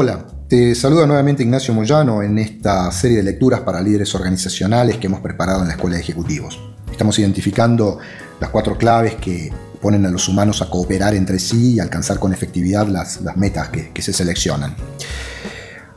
Hola, te saluda nuevamente Ignacio Moyano en esta serie de lecturas para líderes organizacionales que hemos preparado en la Escuela de Ejecutivos. Estamos identificando las cuatro claves que ponen a los humanos a cooperar entre sí y alcanzar con efectividad las, metas que, que se seleccionan.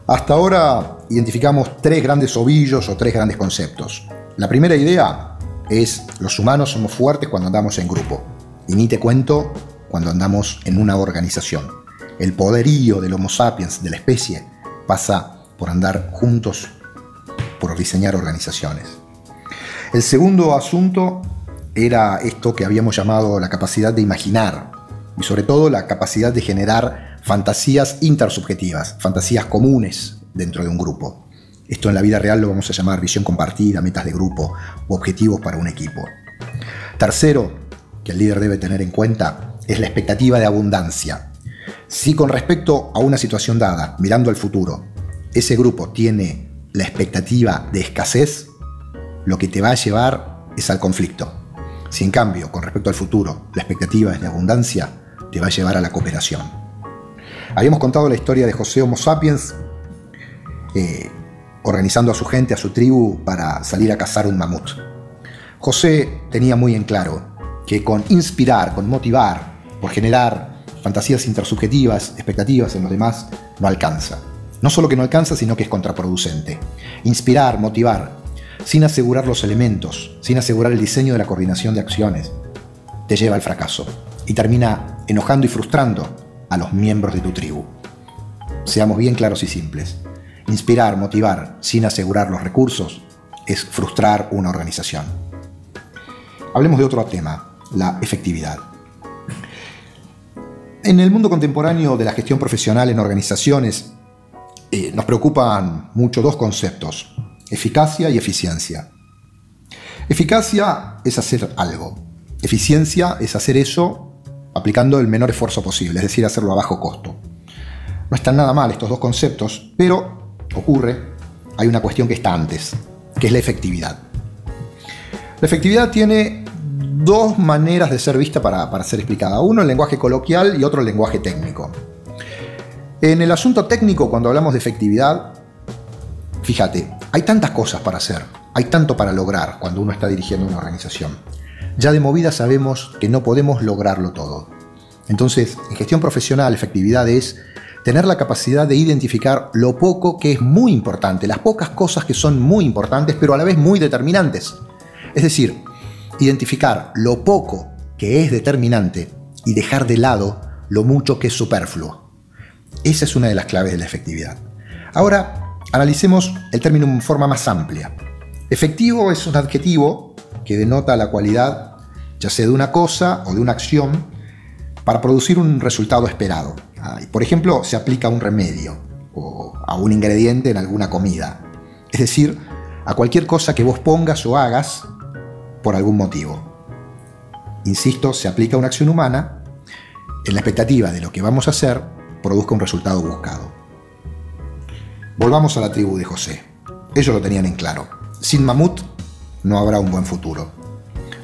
Hasta ahora identificamos tres grandes ovillos o tres grandes conceptos. La primera idea es los humanos somos fuertes cuando andamos en grupo. Y ni te cuento cuando andamos en una organización el poderío del Homo sapiens, de la especie, pasa por andar juntos, por diseñar organizaciones. El segundo asunto era esto que habíamos llamado la capacidad de imaginar y sobre todo la capacidad de generar fantasías intersubjetivas, fantasías comunes dentro de un grupo. Esto en la vida real lo vamos a llamar visión compartida, metas de grupo o objetivos para un equipo. Tercero, que el líder debe tener en cuenta, es la expectativa de abundancia. Si con respecto a una situación dada, mirando al futuro, ese grupo tiene la expectativa de escasez, lo que te va a llevar es al conflicto. Si en cambio, con respecto al futuro, la expectativa es de abundancia, te va a llevar a la cooperación. Habíamos contado la historia de José Homo sapiens, eh, organizando a su gente, a su tribu, para salir a cazar un mamut. José tenía muy en claro que con inspirar, con motivar, por generar fantasías intersubjetivas, expectativas en los demás, no alcanza. No solo que no alcanza, sino que es contraproducente. Inspirar, motivar, sin asegurar los elementos, sin asegurar el diseño de la coordinación de acciones, te lleva al fracaso y termina enojando y frustrando a los miembros de tu tribu. Seamos bien claros y simples. Inspirar, motivar, sin asegurar los recursos, es frustrar una organización. Hablemos de otro tema, la efectividad. En el mundo contemporáneo de la gestión profesional en organizaciones eh, nos preocupan mucho dos conceptos, eficacia y eficiencia. Eficacia es hacer algo, eficiencia es hacer eso aplicando el menor esfuerzo posible, es decir, hacerlo a bajo costo. No están nada mal estos dos conceptos, pero ocurre, hay una cuestión que está antes, que es la efectividad. La efectividad tiene dos maneras de ser vista para, ser explicada. Uno el lenguaje coloquial y otro el lenguaje técnico. En el asunto técnico, cuando hablamos de efectividad, fíjate, hay tantas cosas para hacer, hay tanto para lograr cuando uno está dirigiendo una organización. Ya de movida sabemos que no podemos lograrlo todo. Entonces, en gestión profesional, efectividad es tener la capacidad de identificar lo poco que es muy importante, las pocas cosas que son muy importantes, pero a la vez muy determinantes. Es decir, identificar lo poco que es determinante y dejar de lado lo mucho que es superfluo. Esa es una de las claves de la efectividad. Ahora, analicemos el término en forma más amplia. Efectivo es un adjetivo que denota la cualidad, ya sea de una cosa o de una acción, para producir un resultado esperado. Por ejemplo, se aplica a un remedio o a un ingrediente en alguna comida. Es decir, a cualquier cosa que vos pongas o hagas por algún motivo. Insisto, se aplica una acción humana en la expectativa de lo que vamos a hacer produzca un resultado buscado. Volvamos a la tribu de José. Ellos lo tenían en claro. Sin mamut no habrá un buen futuro.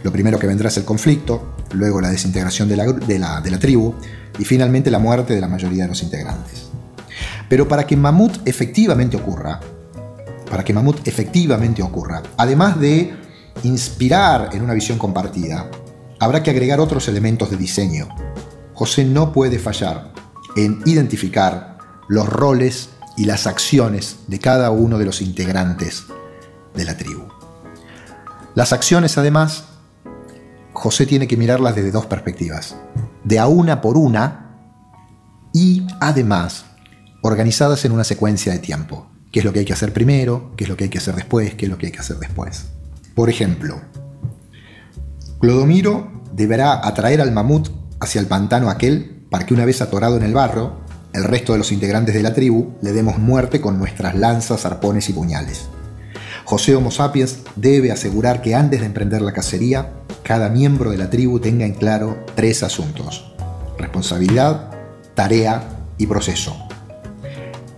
Lo primero que vendrá es el conflicto, luego la desintegración de la, de la, de la tribu y finalmente la muerte de la mayoría de los integrantes. Pero para que mamut efectivamente ocurra, para que mamut efectivamente ocurra, además de inspirar en una visión compartida, habrá que agregar otros elementos de diseño. José no puede fallar en identificar los roles y las acciones de cada uno de los integrantes de la tribu. Las acciones, además, José tiene que mirarlas desde dos perspectivas, de a una por una y, además, organizadas en una secuencia de tiempo. ¿Qué es lo que hay que hacer primero? ¿Qué es lo que hay que hacer después? ¿Qué es lo que hay que hacer después? Por ejemplo, Clodomiro deberá atraer al mamut hacia el pantano aquel para que una vez atorado en el barro, el resto de los integrantes de la tribu le demos muerte con nuestras lanzas, arpones y puñales. José Homo sapiens debe asegurar que antes de emprender la cacería, cada miembro de la tribu tenga en claro tres asuntos. Responsabilidad, tarea y proceso.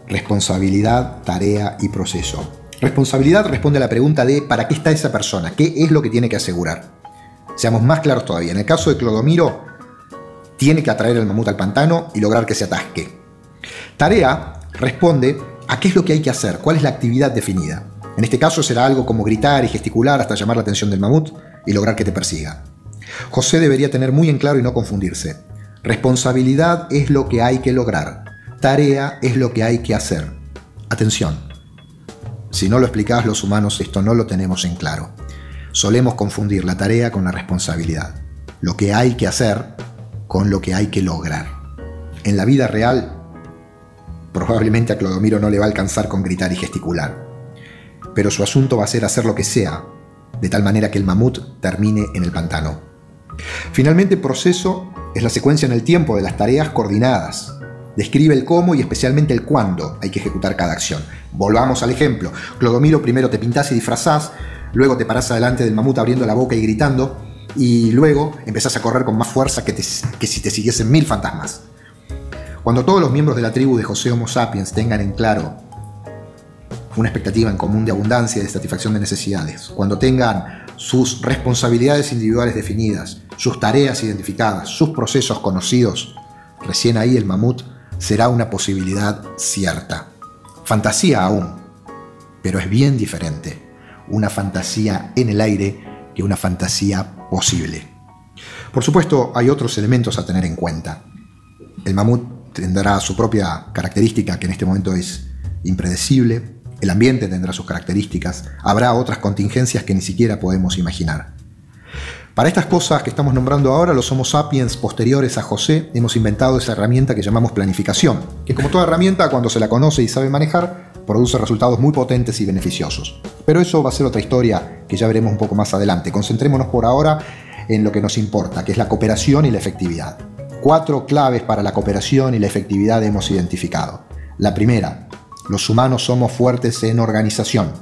Responsabilidad, tarea y proceso. Responsabilidad responde a la pregunta de ¿para qué está esa persona? ¿Qué es lo que tiene que asegurar? Seamos más claros todavía. En el caso de Clodomiro, tiene que atraer el mamut al pantano y lograr que se atasque. Tarea responde a qué es lo que hay que hacer, cuál es la actividad definida. En este caso será algo como gritar y gesticular hasta llamar la atención del mamut y lograr que te persiga. José debería tener muy en claro y no confundirse. Responsabilidad es lo que hay que lograr. Tarea es lo que hay que hacer. Atención. Si no lo explicás los humanos, esto no lo tenemos en claro. Solemos confundir la tarea con la responsabilidad. Lo que hay que hacer con lo que hay que lograr. En la vida real, probablemente a Clodomiro no le va a alcanzar con gritar y gesticular. Pero su asunto va a ser hacer lo que sea, de tal manera que el mamut termine en el pantano. Finalmente, proceso es la secuencia en el tiempo de las tareas coordinadas. Describe el cómo y especialmente el cuándo hay que ejecutar cada acción. Volvamos al ejemplo. Clodomiro primero te pintás y disfrazás, luego te parás adelante del mamut abriendo la boca y gritando, y luego empezás a correr con más fuerza que, que si te siguiesen mil fantasmas. Cuando todos los miembros de la tribu de José Homo sapiens tengan en claro una expectativa en común de abundancia y de satisfacción de necesidades, cuando tengan sus responsabilidades individuales definidas, sus tareas identificadas, sus procesos conocidos, recién ahí el mamut será una posibilidad cierta. Fantasía aún, pero es bien diferente una fantasía en el aire que una fantasía posible. Por supuesto, hay otros elementos a tener en cuenta. El mamut tendrá su propia característica que en este momento es impredecible, el ambiente tendrá sus características, habrá otras contingencias que ni siquiera podemos imaginar. Para estas cosas que estamos nombrando ahora, los Homo sapiens posteriores a José hemos inventado esa herramienta que llamamos planificación, que como toda herramienta, cuando se la conoce y sabe manejar, produce resultados muy potentes y beneficiosos. Pero eso va a ser otra historia que ya veremos un poco más adelante. Concentrémonos por ahora en lo que nos importa, que es la cooperación y la efectividad. Cuatro claves para la cooperación y la efectividad hemos identificado. La primera, los humanos somos fuertes en organización.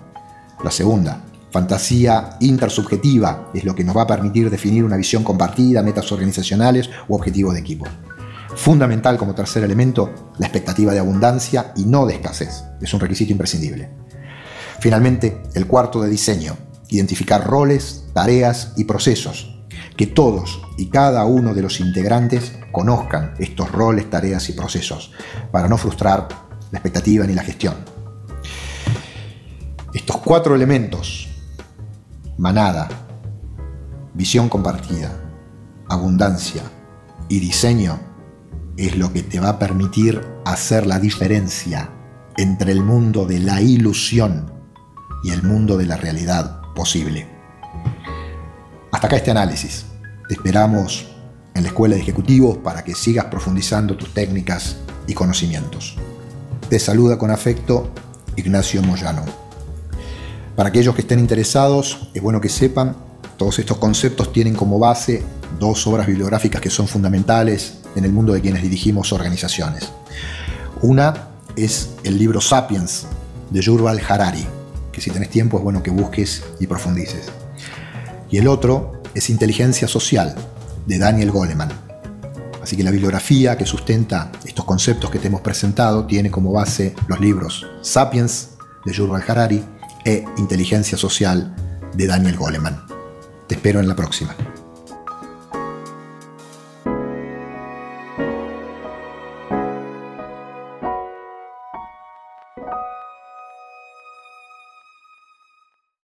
La segunda, fantasía intersubjetiva es lo que nos va a permitir definir una visión compartida, metas organizacionales u objetivos de equipo. Fundamental como tercer elemento, la expectativa de abundancia y no de escasez. Es un requisito imprescindible. Finalmente, el cuarto de diseño, identificar roles, tareas y procesos. Que todos y cada uno de los integrantes conozcan estos roles, tareas y procesos, para no frustrar la expectativa ni la gestión. Estos cuatro elementos, manada, visión compartida, abundancia y diseño, es lo que te va a permitir hacer la diferencia entre el mundo de la ilusión y el mundo de la realidad posible. Hasta acá este análisis. Te esperamos en la Escuela de Ejecutivos para que sigas profundizando tus técnicas y conocimientos. Te saluda con afecto Ignacio Moyano. Para aquellos que estén interesados, es bueno que sepan, todos estos conceptos tienen como base dos obras bibliográficas que son fundamentales en el mundo de quienes dirigimos organizaciones. Una es el libro Sapiens de Yuval Harari, que si tenés tiempo es bueno que busques y profundices. Y el otro es Inteligencia Social de Daniel Goleman. Así que la bibliografía que sustenta estos conceptos que te hemos presentado tiene como base los libros Sapiens de Yuval Harari e Inteligencia Social de Daniel Goleman. Te espero en la próxima.